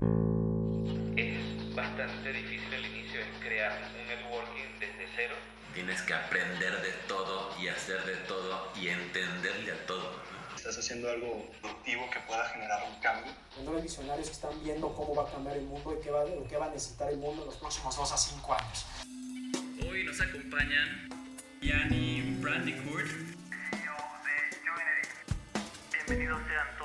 Es bastante difícil al inicio, es crear un networking desde cero. Tienes que aprender de todo y hacer de todo y entenderle a todo. Estás haciendo algo productivo que pueda generar un cambio. Los visionarios están viendo cómo va a cambiar el mundo y qué va, qué va a necesitar el mundo en los próximos 2 a 5 años. Hoy nos acompañan Yanni Brandicourt, CEO de Joinery. Bienvenidos sean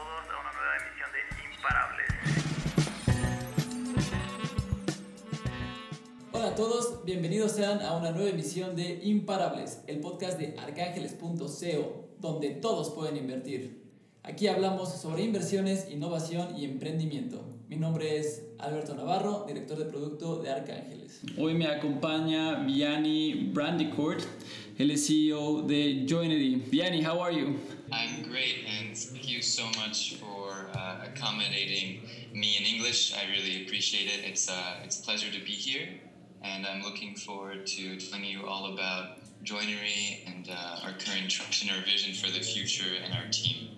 a todos, bienvenidos sean a una nueva emisión de Imparables, el podcast de arcángeles.co, donde todos pueden invertir. Aquí hablamos sobre inversiones, innovación y emprendimiento. Mi nombre es Alberto Navarro, director de producto de Arcángeles. Hoy me acompaña Vianney Brandicourt, es CEO de Joinery. Vianney, how are you? I'm great, and thank you so much for uh, accommodating me in English. I really appreciate it. It's uh, it's a pleasure to be here, and I'm looking forward to telling you all about joinery and uh, our current traction, our vision for the future, and our team.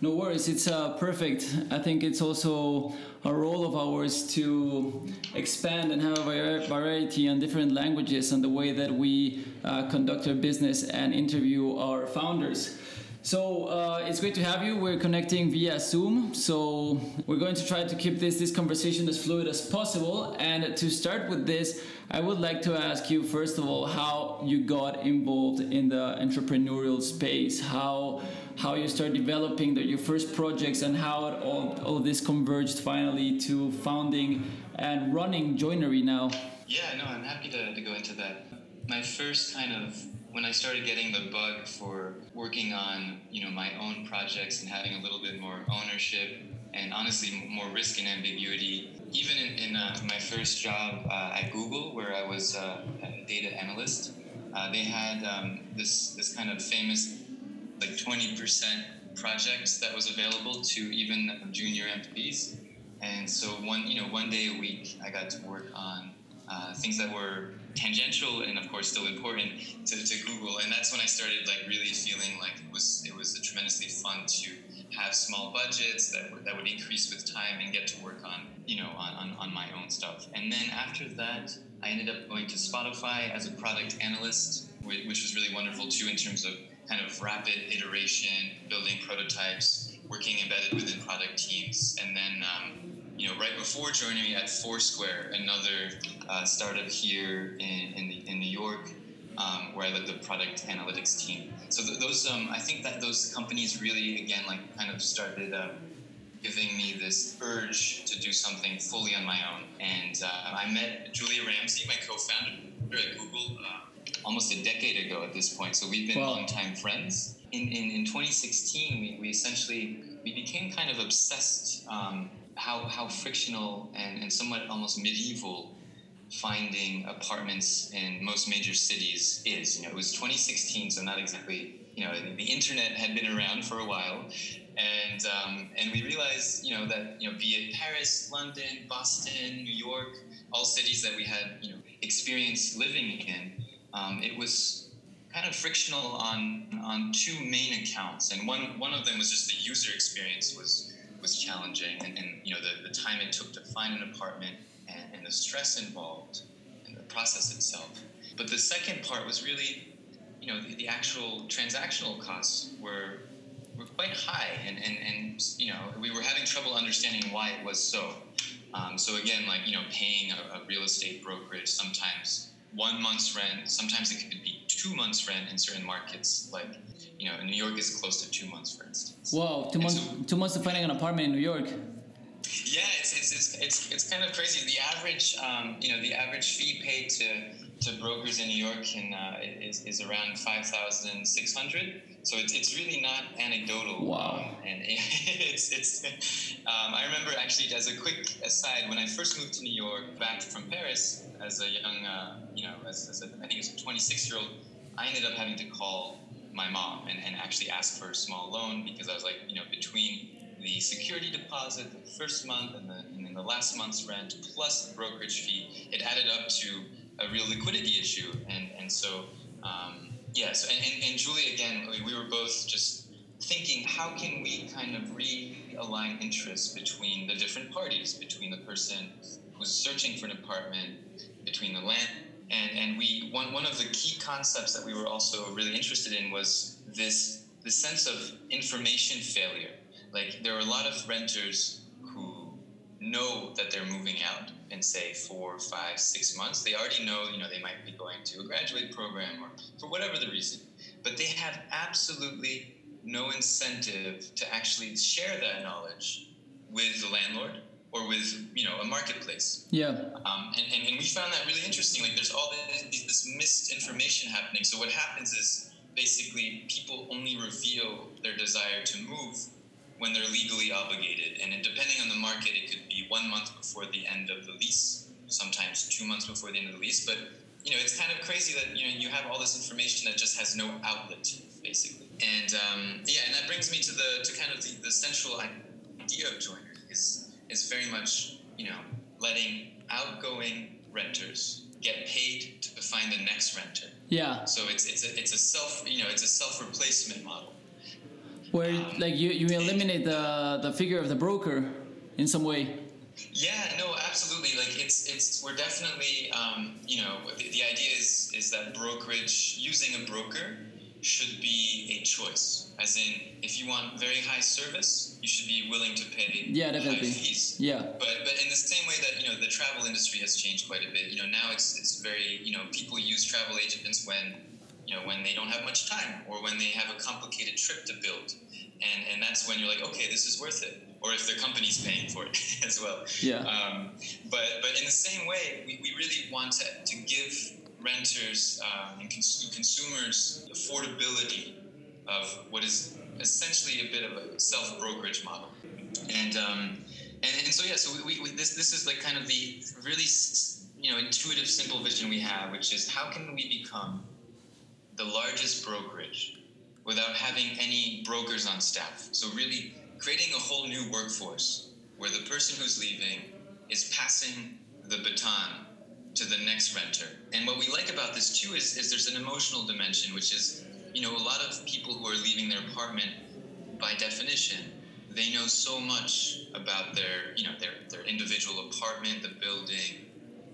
No worries, it's uh, perfect. I think it's also a role of ours to expand and have a variety on different languages and the way that we uh, conduct our business and interview our founders. So uh, it's great to have you. We're connecting via Zoom, so we're going to try to keep this this conversation as fluid as possible. And to start with this, I would like to ask you first of all how you got involved in the entrepreneurial space, how how you start developing the, your first projects, and how it all all this converged finally to founding and running Joinery now. Yeah, no, I'm happy to, to go into that. My first kind of when I started getting the bug for working on you know my own projects and having a little bit more ownership and honestly more risk and ambiguity. Even in, in uh, my first job uh, at Google, where I was uh, a data analyst, uh, they had um, this this kind of famous like 20% project that was available to even junior employees. And so one you know one day a week, I got to work on uh, things that were tangential and of course still important to, to Google. And that's when I started like really feeling like it was it was tremendously fun to have small budgets that would, that would increase with time and get to work on you know on, on, on my own stuff. And then after that, I ended up going to Spotify as a product analyst, which was really wonderful too in terms of kind of rapid iteration, building prototypes, working embedded within product teams, and then. Um, you know, right before joining me at Foursquare, another uh, startup here in, in, the, in New York, um, where I led the product analytics team. So th- those, um, I think that those companies really, again, like kind of started uh, giving me this urge to do something fully on my own. And uh, I met Julia Ramsey, my co-founder at Google, uh, almost a decade ago at this point. So we've been Wow. longtime friends. In, in, in 2016, we, we essentially we became kind of obsessed um, how, how frictional and, and somewhat almost medieval finding apartments in most major cities is. You know, it was 2016, so not exactly. You know, the internet had been around for a while, and um, and we realized, you know, that you know, be it Paris, London, Boston, New York, all cities that we had, you know, experience living in, um, it was kind of frictional on on two main accounts, and one one of them was just the user experience was was challenging, and, and you know the, the time it took to find an apartment and, and the stress involved and the process itself. But the second part was really, you know, the, the actual transactional costs were were quite high, and, and and you know we were having trouble understanding why it was so. Um, so again, like you know, paying a, a real estate brokerage sometimes one month's rent, sometimes it could be two months' rent in certain markets. Like you know, in New York is close to two months, for instance. Wow, two And months, so- two months to finding an apartment in New York. yeah, it's, it's, it's, it's, it's kind of crazy. The average, um, you know, the average fee paid to, to brokers in New York can, uh, is, is around 5600 So it's, it's really not anecdotal. Wow. Um, and it's, it's um, I remember actually, as a quick aside, when I first moved to New York back from Paris as a young, uh, you know, as, as a, I think it was a 26 year old, I ended up having to call my mom and, and actually asked for a small loan because I was like, you know, between the security deposit, the first month, and, the, and then the last month's rent, plus the brokerage fee, it added up to a real liquidity issue. And, and so, um, yeah, so, and, and, and Julie, again, we, we were both just thinking, how can we kind of realign interests between the different parties, between the person who's searching for an apartment, between the land. And, and we one, one of the key concepts that we were also really interested in was this the sense of information failure. Like there are a lot of renters who know that they're moving out in say four, five, six months. They already know, you know, they might be going to a graduate program or for whatever the reason. But they have absolutely no incentive to actually share that knowledge with the landlord or with you know a marketplace. Yeah. Um, and, and, and we found that really interesting. Like there's all this, this misinformation happening. So what happens is basically people only reveal their desire to move when they're legally obligated. And depending on the market, it could be one month before the end of the lease, sometimes two months before the end of the lease. But you know, it's kind of crazy that you know you have all this information that just has no outlet, basically. And um, yeah, and that brings me to the to kind of the, the central idea of Joinery is is very much you know letting outgoing renters get paid to find the next renter. Yeah. So it's it's a it's a self you know it's a self replacement model. Where like you, you eliminate the the figure of the broker in some way. Yeah, no, absolutely. Like it's it's we're definitely um, you know the, the idea is is that brokerage using a broker should be a choice. As in, if you want very high service, you should be willing to pay Yeah, definitely. high fees. Yeah. But but in the same way that you know the travel industry has changed quite a bit. You know now it's it's very you know people use travel agents when you know when they don't have much time or when they have a complicated trip to build, and and that's when you're like okay this is worth it. Or if the company's paying for it as well. Yeah. Um, but but in the same way, we, we really want to, to give renters um, and cons- consumers affordability of what is essentially a bit of a self brokerage model. And, um, and and so yeah, so we, we, this this is like kind of the really you know intuitive, simple vision we have, which is how can we become the largest brokerage without having any brokers on staff? So really creating a whole new workforce where the person who's leaving is passing the baton to the next renter. And what we like about this too is, is there's an emotional dimension, which is, you know, a lot of people who are leaving their apartment, by definition, they know so much about their, you know, their, their individual apartment, the building,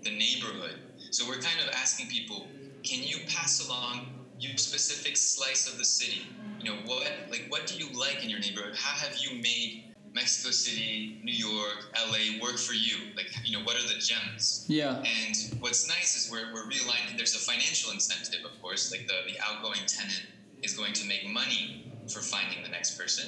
the neighborhood. So we're kind of asking people, can you pass along your specific slice of the city? You know, what like what do you like in your neighborhood? How have you made Mexico City, New York, LA work for you? Like, you know, what are the gems? Yeah. And what's nice is we're, we're realigning, there's a financial incentive, of course, like the, the outgoing tenant is going to make money for finding the next person.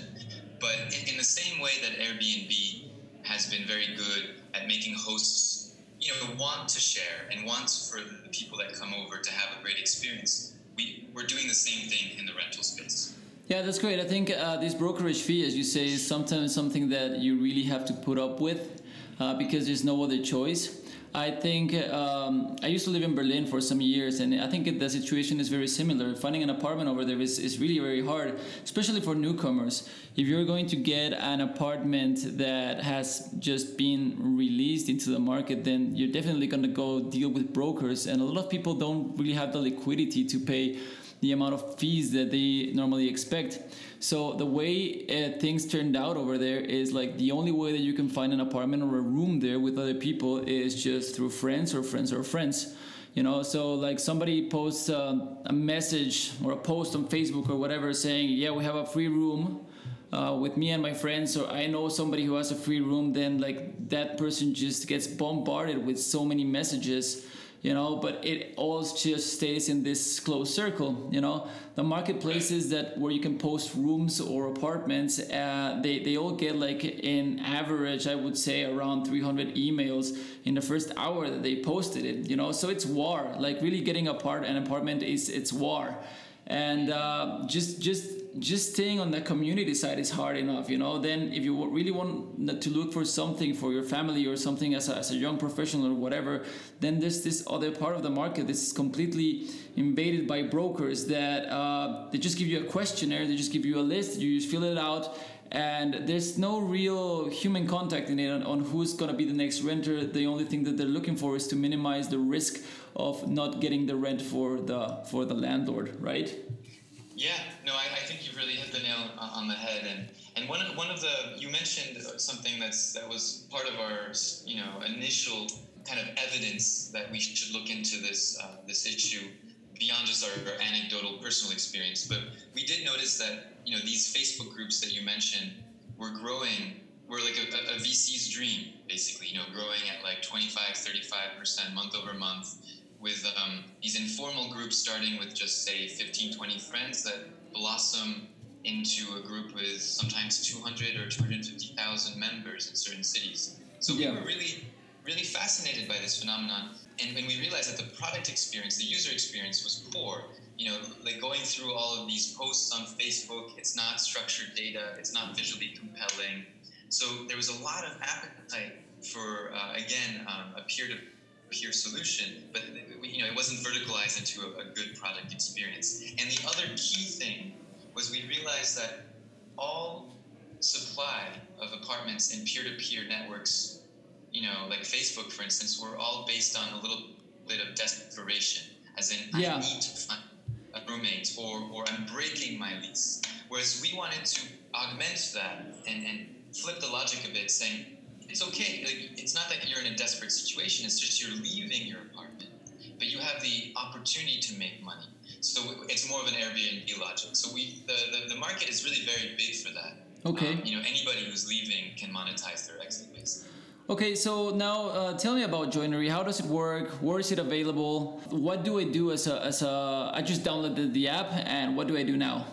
But in, in the same way that Airbnb has been very good at making hosts, you know, want to share and want for the people that come over to have a great experience, we, we're doing the same thing in the rental space. Yeah, that's great. I think uh, this brokerage fee, as you say, is sometimes something that you really have to put up with uh, because there's no other choice. I think um, I used to live in Berlin for some years, and I think the situation is very similar. Finding an apartment over there is, is really very hard, especially for newcomers. If you're going to get an apartment that has just been released into the market, then you're definitely going to go deal with brokers, and a lot of people don't really have the liquidity to pay the amount of fees that they normally expect. So the way uh, things turned out over there is like the only way that you can find an apartment or a room there with other people is just through friends or friends or friends. You know, so like somebody posts uh, a message or a post on Facebook or whatever saying, "Yeah, we have a free room." Uh, with me and my friends, or I know somebody who has a free room, then like that person just gets bombarded with so many messages you know but it all just stays in this closed circle you know. The marketplaces that where you can post rooms or apartments uh, they, they all get like in average i would say around 300 emails in the first hour that they posted it you know. So it's war like really getting apart an apartment is it's war. And uh, just just just staying on the community side is hard enough you know? Then if you really want to look for something for your family or something as a, as a young professional or whatever then there's this other part of the market that's completely invaded by brokers that uh, they just give you a questionnaire they just give you a list you just fill it out and there's no real human contact in it on, on who's going to be the next renter. The only thing that they're looking for is to minimize the risk of not getting the rent for the for the landlord right Yeah, no, I, I think you've really hit the nail on the head, and and and one of, one of the you mentioned something that's that was part of our you know initial kind of evidence that we should look into this uh, this issue beyond just our, our, anecdotal personal experience. But we did notice that you know these Facebook groups that you mentioned were growing. Were like a, a VC's dream, basically. You know, growing at like 25, 35 percent month over month, with um, these informal groups starting with just say 15, 20 friends that blossom into a group with sometimes 200 or 250,000 members in certain cities. So yeah. we were really, really fascinated by this phenomenon. And when we realized that the product experience, the user experience was poor, you know, like going through all of these posts on Facebook, it's not structured data, it's not visually compelling. So there was a lot of appetite for, uh, again, um, a peer-to-peer solution, but you know, it wasn't verticalized into a, a good product experience. And the other key thing was we realized that all supply of apartments in peer-to-peer networks, you know, like Facebook, for instance, were all based on a little bit of desperation, as in yeah. I need to find a roommate or, or I'm breaking my lease. Whereas we wanted to augment that and, and flip the logic a bit, saying it's okay. Like, it's not that you're in a desperate situation. It's just you're leaving your apartment, but you have the opportunity to make money. So it's more of an Airbnb logic. So we the, the, the market is really very big for that. Okay. Um, you know, anybody who's leaving can monetize their exit base. Okay, so now uh, tell me about Joinery. How does it work? Where is it available? What do I do as a, as a I just downloaded the app, and what do I do now?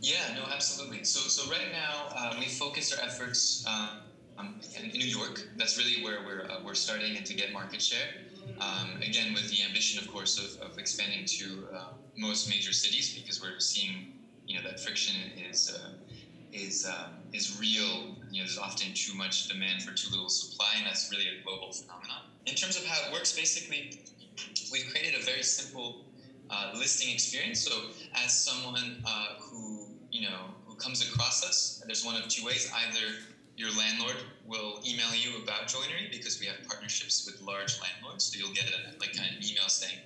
Yeah, no, absolutely. So, so right now uh, we focus our efforts um, in New York. That's really where we're uh, we're starting and to get market share. Um, again, with the ambition, of course, of, of expanding to uh, most major cities because we're seeing, you know, that friction is uh, is um, is real. You know, there's often too much demand for too little supply, and that's really a global phenomenon. In terms of how it works, basically, we've created a very simple uh, listing experience. So, as someone uh, who you know who comes across us, there's one of two ways: either your landlord will email you about joinery because we have partnerships with large landlords. So you'll get a like kind of email saying,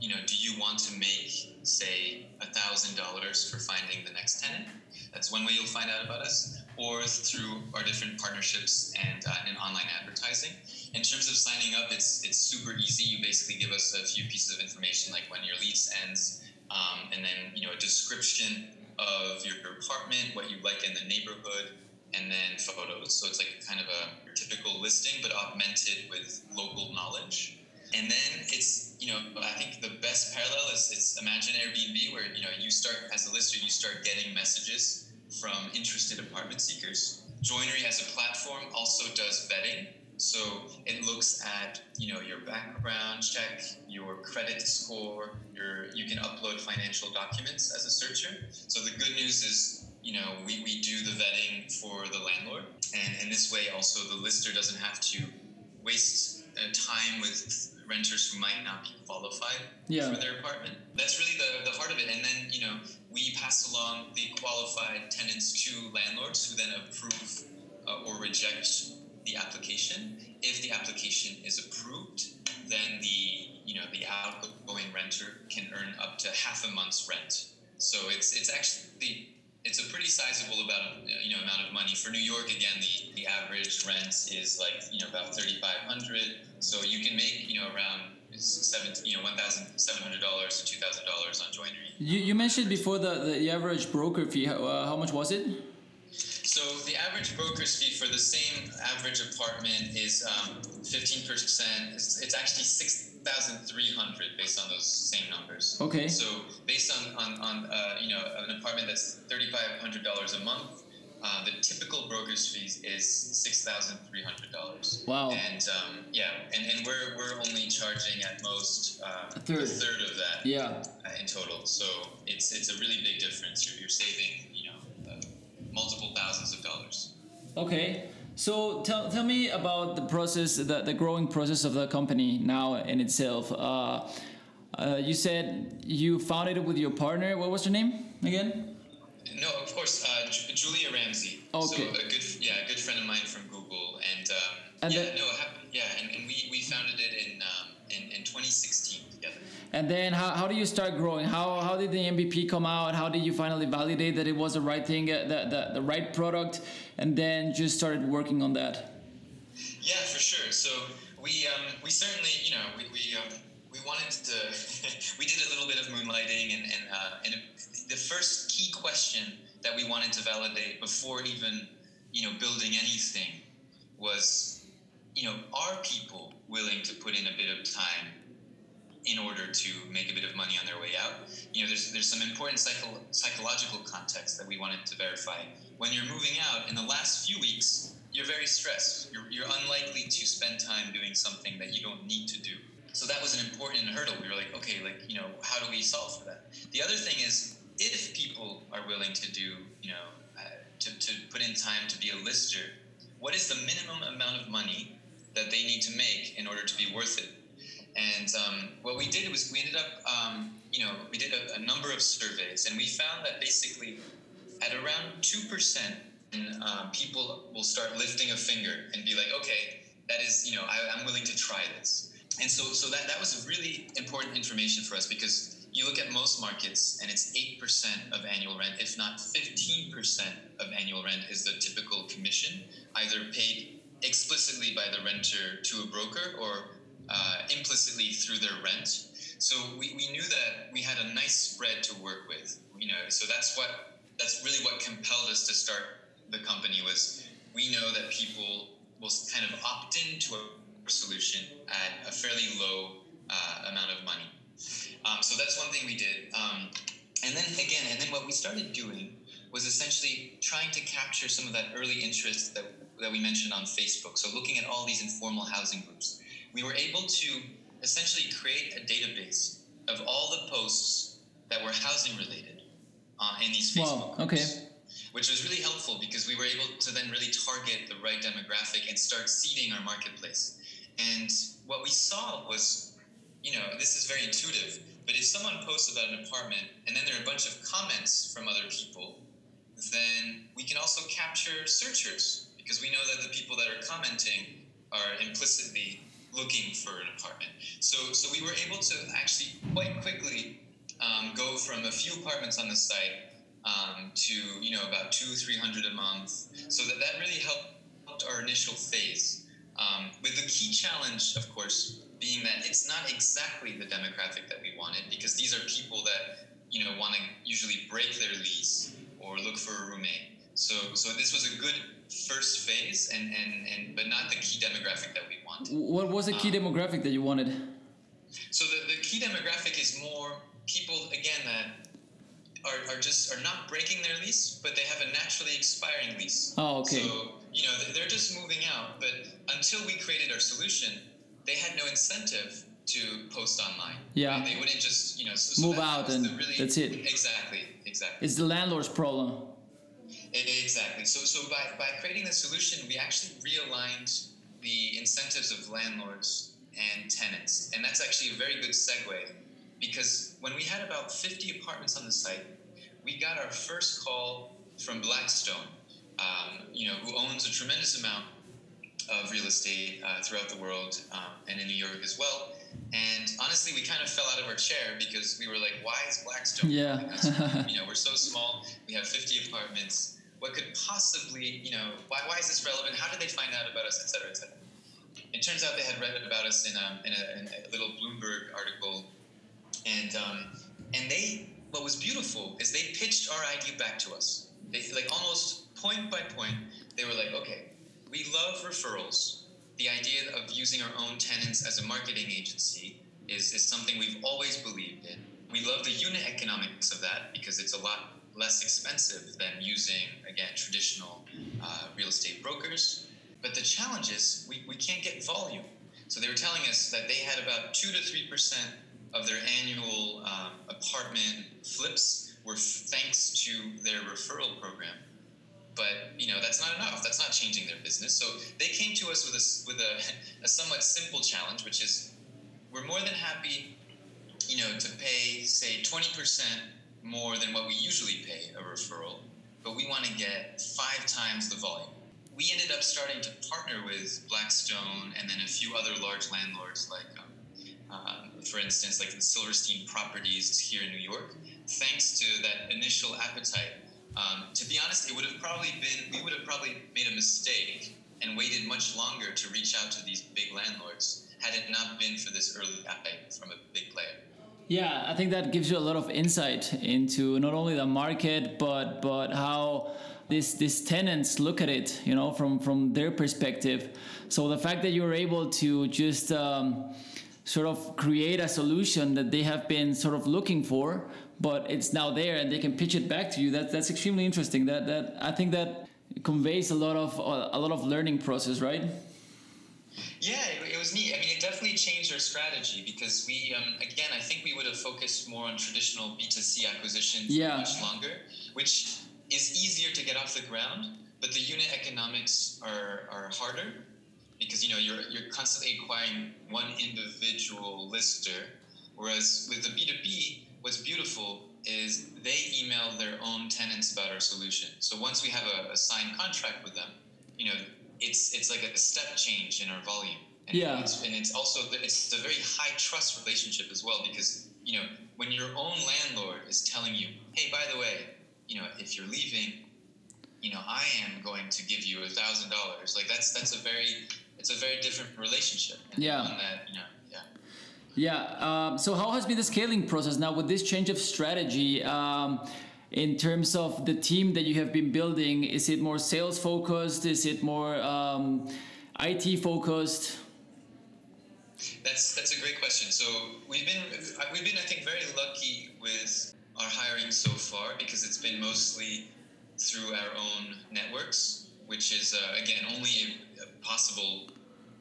you know, do you want to make say a thousand dollars for finding the next tenant? That's one way you'll find out about us, or through our different partnerships and uh, in online advertising. In terms of signing up, it's it's super easy. You basically give us a few pieces of information, like when your lease ends, um, and then you know a description of your apartment, what you like in the neighborhood, and then photos. So it's like kind of a typical listing, but augmented with local knowledge. And then it's, you know, I think the best parallel is it's imagine Airbnb where, you know, you start as a lister, you start getting messages from interested apartment seekers. Joinery as a platform also does vetting. So it looks at, you know, your background check, your credit score, your you can upload financial documents as a searcher. So the good news is you know, we, we do the vetting for the landlord. And in this way, also, the lister doesn't have to waste uh, time with renters who might not be qualified yeah. for their apartment. That's really the, the heart of it. And then, you know, we pass along the qualified tenants to landlords who then approve uh, or reject the application. If the application is approved, then the you know the outgoing renter can earn up to half a month's rent. So it's it's actually it's a pretty sizable about you know amount of money for New York. Again, the, the average rent is like you know about thirty five hundred. So you can make you know around seven you know one thousand seven hundred dollars to two thousand dollars on joinery. You, you mentioned before the, the average broker fee. Uh, how much was it? So the average broker's fee for the same average apartment is um, fifteen percent. It's, it's actually six 6,300 based on those same numbers. Okay. So based on, on, on uh, you know, an apartment that's $3,500 a month, uh, the typical broker's fees is $6,300. Wow. And um, yeah, and, and we're, we're only charging at most uh, a, third. a third of that yeah. Uh, in total. So it's, it's a really big difference. You're, you're saving, you know, uh, multiple thousands of dollars. Okay. So tell, tell me about the process, the, the growing process of the company now in itself. Uh, uh, you said you founded it with your partner. What was her name again? No, of course, uh, J- Julia Ramsey. Okay. So a good, yeah, a good friend of mine from Google, and, um, and yeah, no, yeah, and, and we, we founded it in, um, in in 2016 together. and then how, how do you start growing? How, how did the MVP come out? How did you finally validate that it was the right thing, uh, the, the, the right product, and then just started working on that? Yeah, for sure. So we um, we certainly you know we we, um, we wanted to we did a little bit of moonlighting and and, uh, and the first key question that we wanted to validate before even you know building anything was you know are people willing to put in a bit of time in order to make a bit of money on their way out. You know, there's there's some important psycho- psychological context that we wanted to verify. When you're moving out in the last few weeks, you're very stressed. You're, you're unlikely to spend time doing something that you don't need to do. So that was an important hurdle. We were like, okay, like you know, how do we solve for that? The other thing is, if people are willing to do, you know, uh, to, to put in time to be a lister, what is the minimum amount of money that they need to make in order to be worth it? And um, what we did was we ended up, um, you know, we did a, a, number of surveys, and we found that basically at around two percent, um, people will start lifting a finger and be like, okay, that is, you know, I, am willing to try this. And so, so that that was really important information for us because you look at most markets, and it's eight percent of annual rent, if not fifteen percent of annual rent, is the typical commission, either paid explicitly by the renter to a broker or uh, implicitly through their rent. So we, we knew that we had a nice spread to work with, you know. So that's what that's really what compelled us to start the company was we know that people will kind of opt into a solution at a fairly low uh, amount of money. Um, so that's one thing we did. Um, and then again, and then what we started doing was essentially trying to capture some of that early interest that, that we mentioned on Facebook. So looking at all these informal housing groups we were able to essentially create a database of all the posts that were housing related uh, in these Facebook wow, okay. groups. Which was really helpful because we were able to then really target the right demographic and start seeding our marketplace. And what we saw was, you know, this is very intuitive, but if someone posts about an apartment and then there are a bunch of comments from other people, then we can also capture searchers because we know that the people that are commenting are implicitly looking for an apartment. So, so we were able to actually quite quickly um, go from a few apartments on the site um, to you know about two, three hundred a month. So that that really helped our initial phase. Um, with the key challenge, of course, being that it's not exactly the demographic that we wanted because these are people that you know want to usually break their lease or look for a roommate. So, so this was a good first phase, and, and, and but not the key demographic that we wanted. What was the key um, demographic that you wanted? So the, the key demographic is more people again that are, are just are not breaking their lease, but they have a naturally expiring lease. Oh, okay. So you know they're just moving out, but until we created our solution, they had no incentive to post online. Yeah. They wouldn't just you know so, so move out and really, that's it. Exactly. Exactly. It's the landlord's problem. Exactly. So, so by, by creating the solution, we actually realigned the incentives of landlords and tenants. And that's actually a very good segue because when we had about 50 apartments on the site, we got our first call from Blackstone, um, you know, who owns a tremendous amount of real estate uh, throughout the world um, and in New York as well. And honestly, we kind of fell out of our chair because we were like, why is Blackstone? Yeah. you know, we're so small. We have 50 apartments. What could possibly, you know, why, why is this relevant? How did they find out about us, et cetera, et cetera? It turns out they had read about us in a, in a, in a little Bloomberg article. And, um, and they, what was beautiful is they pitched our idea back to us. They, like almost point by point, they were like, okay, we love referrals the idea of using our own tenants as a marketing agency is, is something we've always believed in. We love the unit economics of that because it's a lot less expensive than using, again, traditional uh, real estate brokers. But the challenge is we, we can't get volume. So they were telling us that they had about 2 to 3% of their annual um, apartment flips were thanks to their referral program but you know that's not enough. That's not changing their business. So they came to us with a with a, a somewhat simple challenge, which is we're more than happy, you know, to pay say twenty percent more than what we usually pay a referral, but we want to get five times the volume. We ended up starting to partner with Blackstone and then a few other large landlords like um, for instance, like the Silverstein properties here in New York, thanks to that initial appetite. Um, to be honest, it would have probably been, we would have probably made a mistake and waited much longer to reach out to these big landlords had it not been for this early appetite from a big player. Yeah, I think that gives you a lot of insight into not only the market, but but how these these tenants look at it, you know, from from their perspective. So the fact that you're able to just um, sort of create a solution that they have been sort of looking for, but it's now there and they can pitch it back to you. That that's extremely interesting. That that I think that conveys a lot of a lot of learning process, right? Yeah, it, it, was neat. I mean, it definitely changed our strategy because we, um, again, I think we would have focused more on traditional B2C acquisitions yeah. much longer, which is easier to get off the ground, but the unit economics are, are harder because you know you're you're constantly acquiring one individual lister, whereas with the B2B, what's beautiful is they email their own tenants about our solution. So once we have a, a signed contract with them, you know, it's it's like a step change in our volume. And yeah. It's, and it's also it's a very high trust relationship as well because you know when your own landlord is telling you, hey, by the way, you know, if you're leaving, you know, I am going to give you a thousand dollars. Like that's that's a very it's a very different relationship. Yeah. That, you know, yeah. Yeah. Um, so how has been the scaling process now with this change of strategy? Um, in terms of the team that you have been building, is it more sales focused? Is it more um, IT focused? That's that's a great question. So we've been we've been I think very lucky with our hiring so far because it's been mostly through our own networks, which is uh, again only possible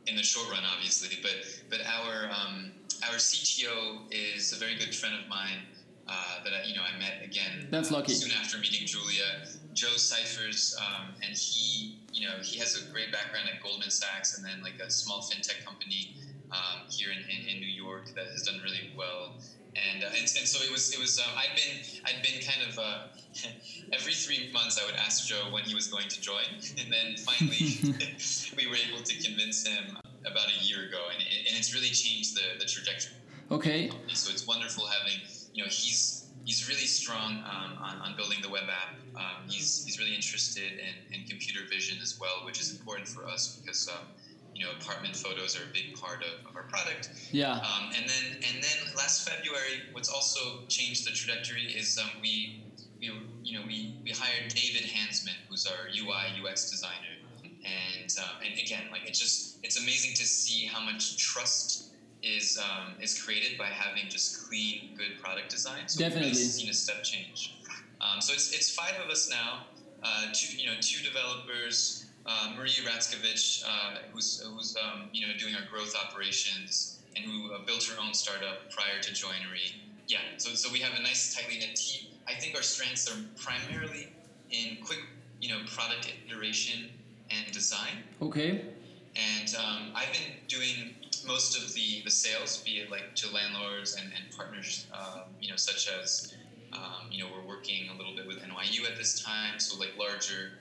in the short run, obviously. But but our um, our CTO is a very good friend of mine uh, that I, you know I met again. That's uh, lucky. Soon after meeting Julia, Joe Cyphers, um, and he you know he has a great background at Goldman Sachs and then like a small fintech company um, here in, in, in, New York that has done really well. And, uh, and, and so it was it was um, I'd been I'd been kind of uh, every three months I would ask Joe when he was going to join, and then finally we were able to convince him about a year ago, and, it, and it's really changed the, the trajectory. Okay. So it's wonderful having you know he's he's really strong um, on, on building the web app. Um, he's he's really interested in, in computer vision as well, which is important for us because. Um, you know, apartment photos are a big part of, of our product. Yeah. Um, and then and then last February, what's also changed the trajectory is um, we we you know we, we hired David Hansman, who's our UI UX designer, and um, and again, like it's just it's amazing to see how much trust is um, is created by having just clean, good product design. So Definitely, we've really seen a step change. Um, so it's it's five of us now. Uh, two you know two developers. Uh, Maria Ratzkovich, uh, who's, who's um, you know doing our growth operations and who uh, built her own startup prior to Joinery. Yeah, so, so we have a nice tightly knit team. I think our strengths are primarily in quick, you know, product iteration and design. Okay. And um, I've been doing most of the, the sales, be it like to landlords and, and partners, um, you know, such as, um, you know, we're working a little bit with NYU at this time, so like larger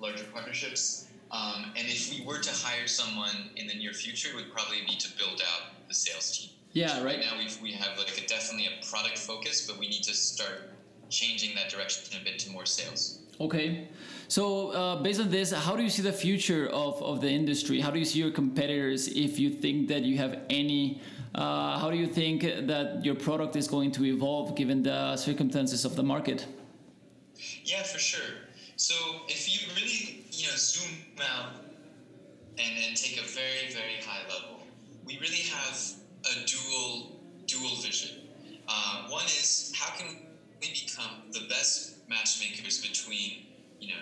larger partnerships. Um, and if we were to hire someone in the near future, it would probably be to build out the sales team. Yeah, right. right now we've, we have like a, definitely a product focus, but we need to start changing that direction a bit to more sales. Okay. So uh, based on this, how do you see the future of, of the industry? How do you see your competitors if you think that you have any? Uh, how do you think that your product is going to evolve given the circumstances of the market? Yeah, for sure. So if you really, you know, zoom out and, and take a very, very high level, we really have a dual dual vision. Uh, one is how can we become the best matchmakers between, you know,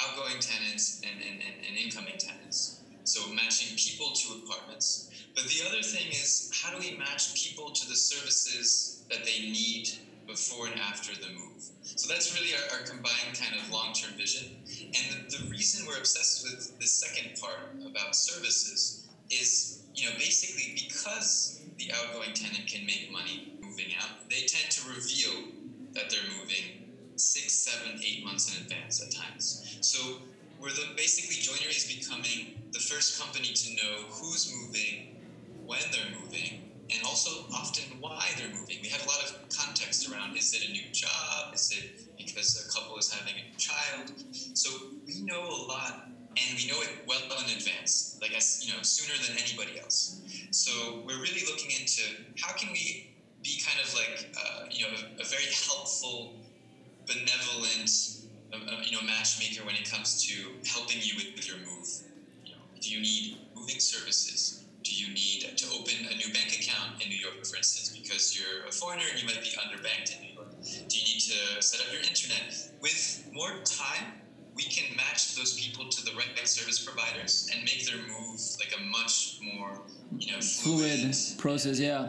outgoing tenants and, and, and, and incoming tenants. So matching people to apartments. But the other thing is how do we match people to the services that they need before and after the move. So that's really our, our combined kind of long term vision. And the, the, reason we're obsessed with the second part about services is, you know, basically because the outgoing tenant can make money moving out, they tend to reveal that they're moving six, seven, eight months in advance at times. So we're the basically Joinery is becoming the first company to know who's moving, when they're moving, and and also often why they're moving. We have a lot of context around is it a new job? Is it because a couple is having a child? So we know a lot and we know it well in advance, like as you know, sooner than anybody else. So we're really looking into how can we be kind of like uh, you know a, a, very helpful, benevolent uh, uh, you know matchmaker when it comes to helping you with, with your move. You know, do you need moving services? Do you need to open a new bank account in New York, for instance, because you're a foreigner and you might be underbanked in New York? Do you need to set up your internet? With more time, we can match those people to the right service providers and make their move like a much more you know fluid, fluid process. Yeah.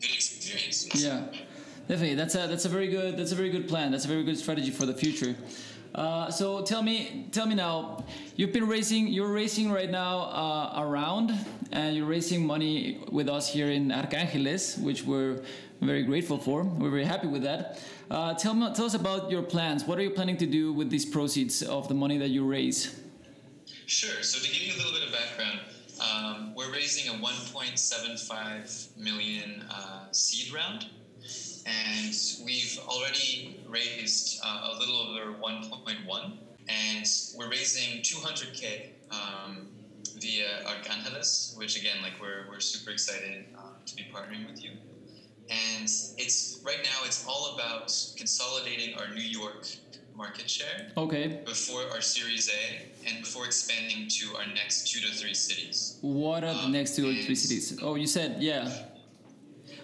Good experience. Yeah, definitely. That's a that's a very good that's a very good plan. That's a very good strategy for the future. Uh, so tell me, tell me now. You've been raising, you're raising right now uh, around, and you're raising money with us here in Arcángeles, which we're very grateful for. We're very happy with that. Uh, tell me, tell us about your plans. What are you planning to do with these proceeds of the money that you raise? Sure. So to give you a little bit of background, um, we're raising a 1.75 million uh, seed round and we've already raised uh, a little over 1.1 and we're raising 200k um, via Arcángeles, which again, like we're, we're super excited uh, to be partnering with you. And it's right now, it's all about consolidating our New York market share. Okay. Before our Series A and before expanding to our next two to three cities. What are the um, next two or three cities? Oh, you said yeah.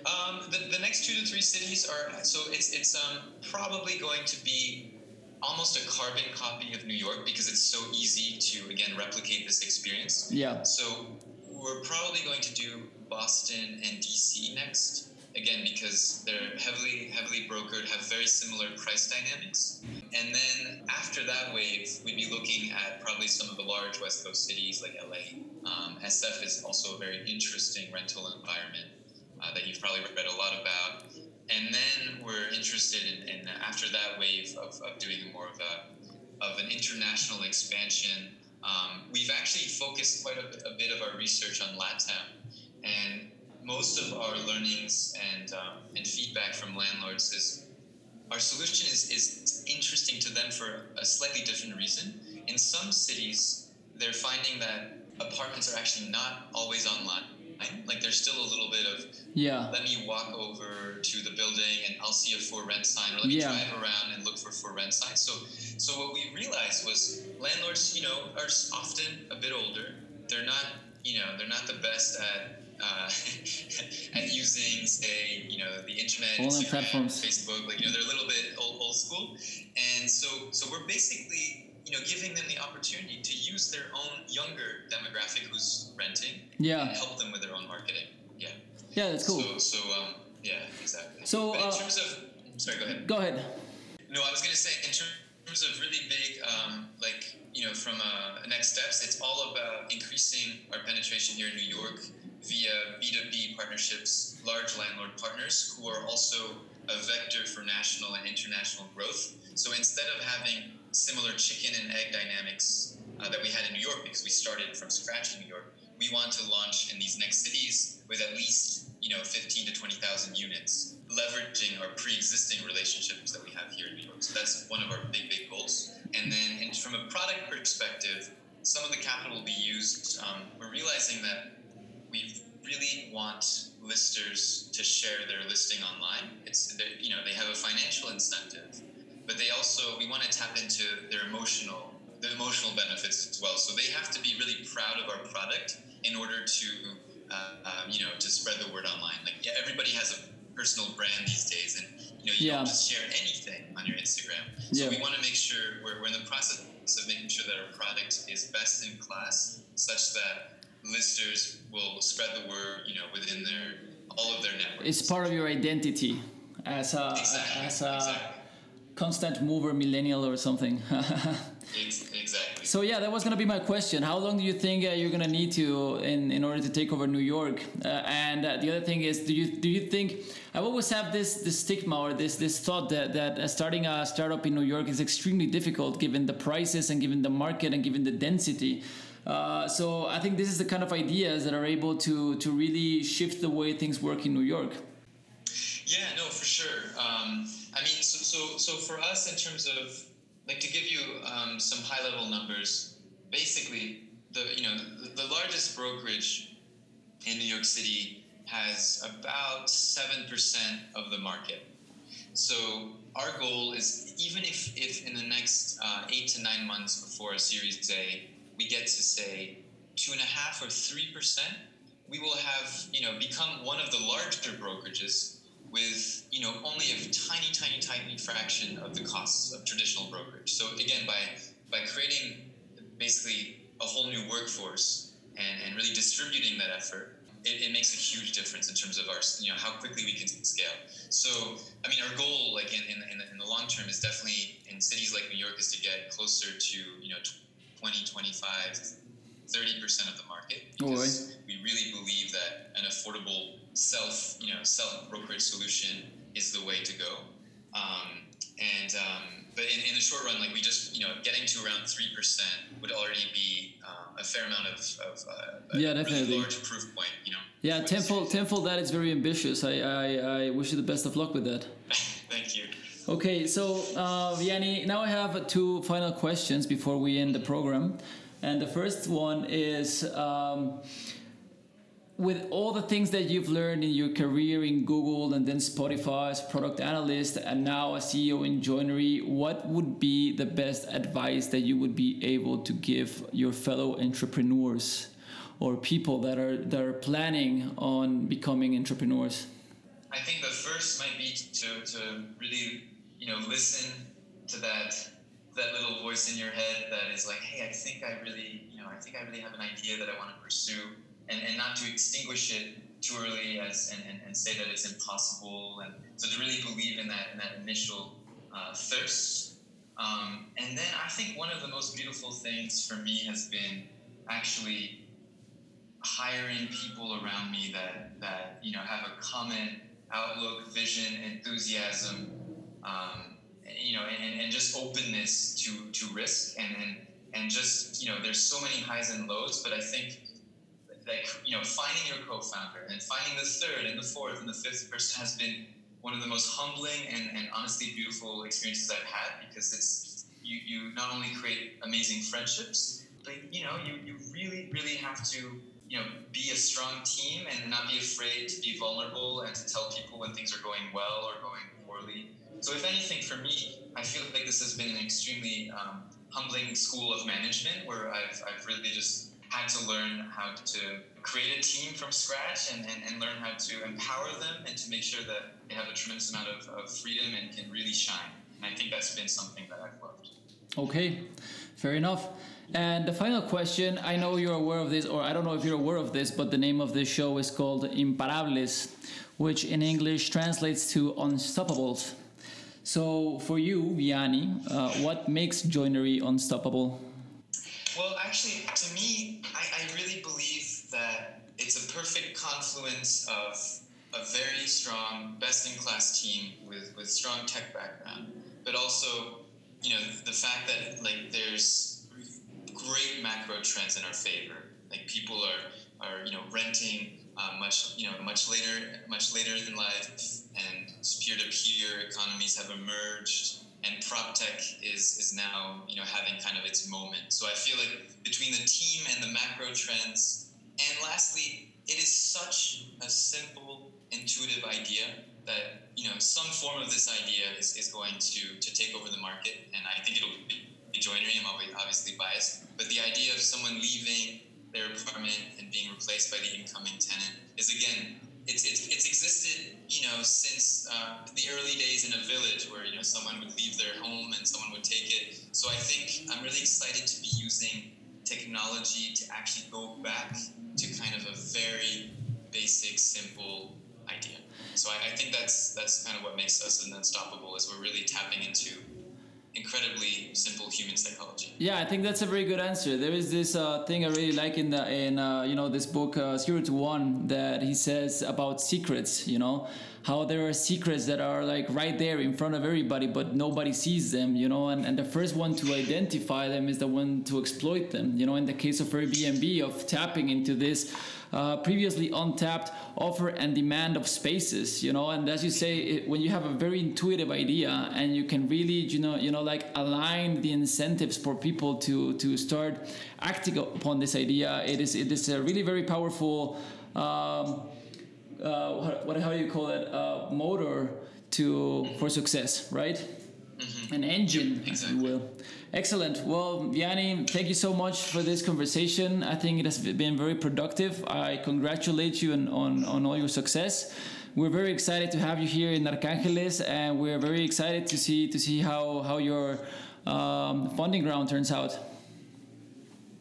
Um, the, the next two to three cities are so it's it's um, probably going to be almost a carbon copy of New York because it's so easy to again replicate this experience. Yeah. So we're probably going to do Boston and DC next. Again, because they're heavily heavily brokered, have very similar price dynamics. And then after that wave, we'd be looking at probably some of the large West Coast cities like LA. Um, SF is also a very interesting rental environment uh, that you've probably read a lot about. And then we're interested in, in after that wave of, of doing more of a of an international expansion. Um, we've actually focused quite a, a, bit of our research on LATAM, and most of our learnings and um, and feedback from landlords is our solution is, is interesting to them for a slightly different reason. In some cities, they're finding that apartments are actually not always online like there's still a little bit of yeah. Let me walk over to the building and I'll see a for rent sign, or let me yeah. drive around and look for for rent signs. So, so what we realized was landlords, you know, are often a bit older. They're not, you know, they're not the best at uh, at using, say, you know, the internet, All Instagram, platforms. Facebook. Like, you know, they're a little bit old, old school, and so so we're basically you know, giving them the opportunity to use their own younger demographic who's renting. Yeah. And help them with their own marketing. Yeah. Yeah, that's cool. So, so um, yeah, exactly. So, but in uh, terms of, sorry, go ahead. Go ahead. No, I was gonna say in terms of really big, um, like you know, from uh, next steps, it's all about increasing our penetration here in New York via B2B partnerships, large landlord partners who are also a vector for national and international growth. So instead of having similar chicken and egg dynamics uh, that we had in New York because we started from scratch in New York. We want to launch in these next cities with at least you know 15 to 20,000 units, leveraging our pre-existing relationships that we have here in New York. So that's one of our big big goals. And then in, from a product perspective, some of the capital will be used. Um, we're realizing that we really want listers to share their listing online. It's you know they have a financial incentive but they also we want to tap into their emotional the emotional benefits as well. So they have to be really proud of our product in order to uh, um, you know to spread the word online. Like yeah, everybody has a personal brand these days, and you know you yeah. don't just share anything on your Instagram. So yeah. we want to make sure we're, we're in the process of making sure that our product is best in class, such that listers will spread the word you know within their all of their networks. It's part of your identity as a exactly. as a exactly constant mover millennial or something. exactly. So yeah, that was gonna be my question. How long do you think uh, you're gonna need to in, in order to take over New York? Uh, and uh, the other thing is, do you do you think I always have this this stigma or this this thought that that uh, starting a startup in New York is extremely difficult given the prices and given the market and given the density. Uh, so I think this is the kind of ideas that are able to to really shift the way things work in New York. Yeah, no, for sure. Um, so, so for us, in terms of like to give you um, some high level numbers, basically the you know the, the largest brokerage in New York City has about seven percent of the market. So our goal is even if, if in the next uh, eight to nine months before a Series A, we get to say two and a half or three percent, we will have you know become one of the larger brokerages with you know only a tiny, tiny, tiny fraction of the costs of traditional brokerage. So again, by by creating basically a whole new workforce and, and really distributing that effort, it, it, makes a huge difference in terms of our, you know, how quickly we can scale. So, I mean, our goal, like in, in, in, the, in the long term, is definitely in cities like New York, is to get closer to, you know, 20, 25, 30% of the market. Oh, because we really believe that an affordable self, you know, self brokerage solution is the way to go. Um, and um, but in, in the short run, like we just you know getting to around three percent would already be um, a fair amount of, of uh, yeah definitely really large proof point. You know. Yeah, tenfold tenfold that is very ambitious. I, I I wish you the best of luck with that. Thank you. Okay, so uh, Vianney, now I have two final questions before we end the program, and the first one is. Um, with all the things that you've learned in your career in Google and then Spotify as product analyst and now a CEO in joinery, what would be the best advice that you would be able to give your fellow entrepreneurs or people that are that are planning on becoming entrepreneurs? I think the first might be to, to really, you know, listen to that that little voice in your head that is like, hey, I think I really, you know, I think I really have an idea that I want to pursue and, and not to extinguish it too early as and, and, and, say that it's impossible. And so to really believe in that in that initial uh, thirst. Um, and then I think one of the most beautiful things for me has been actually hiring people around me that that you know have a common outlook, vision, enthusiasm, um, you know, and, and just openness to to risk. And, and and just you know, there's so many highs and lows, but I think like you know finding your co-founder and finding the third and the fourth and the fifth person has been one of the most humbling and, and honestly beautiful experiences I've had because it's you, you not only create amazing friendships but you know you, you really really have to you know be a strong team and not be afraid to be vulnerable and to tell people when things are going well or going poorly. So if anything for me I feel like this has been an extremely um, humbling school of management where I've, I've really just had to learn how to create a team from scratch and, and, and learn how to empower them and to make sure that they have a tremendous amount of, of freedom and can really shine. And I think that's been something that I've loved. Okay, fair enough. And the final question I know you're aware of this, or I don't know if you're aware of this, but the name of this show is called Imparables, which in English translates to Unstoppables. So, for you, Vianney, uh, what makes joinery unstoppable? Well, actually, to me, I, I really believe that it's a perfect confluence of a very strong, best-in-class team with, with strong tech background, but also, you know, the fact that like there's great macro trends in our favor. Like people are, are you know renting uh, much you know much later much later in life, and peer-to-peer economies have emerged and prop tech is is now you know having kind of its moment. So I feel like between the team and the macro trends, and lastly, it is such a simple, intuitive idea that you know some form of this idea is, is going to to take over the market, and I think it'll be joinery. I'm obviously biased, but the idea of someone leaving their apartment and being replaced by the incoming tenant is again it's, it's, it's existed, you know, since uh, the early days in a village where, you know, someone would leave their home and someone would take it. So I think I'm really excited to be using technology to actually go back to kind of a very basic, simple idea. So I, I think that's that's kind of what makes us an unstoppable is we're really tapping into incredibly simple human psychology. Yeah, I think that's a very good answer. There is this uh, thing I really like in the in uh, you know this book uh, Zero to One that he says about secrets. You know how there are secrets that are like right there in front of everybody, but nobody sees them. You know, and, and the first one to identify them is the one to exploit them. You know, in the case of Airbnb, of tapping into this uh, previously untapped offer and demand of spaces you know and as you say it, when you have a very intuitive idea and you can really you know you know like align the incentives for people to to start acting upon this idea it is it is a really very powerful um, uh, what, what how do you call it uh, motor to for success right mm-hmm. an engine exactly. if you will Excellent. Well, Vianney, thank you so much for this conversation. I think it has been very productive. I congratulate you on, on, on all your success. We're very excited to have you here in Arcángeles, and we're very excited to see to see how how your um, funding round turns out.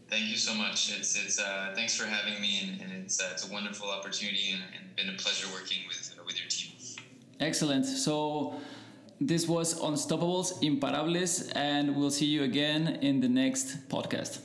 Thank you so much. It's it's uh, thanks for having me, and, and it's uh, it's a wonderful opportunity, and, and been a pleasure working with uh, with your team. Excellent. So. This was Unstoppables, Imparables, and we'll see you again in the next podcast.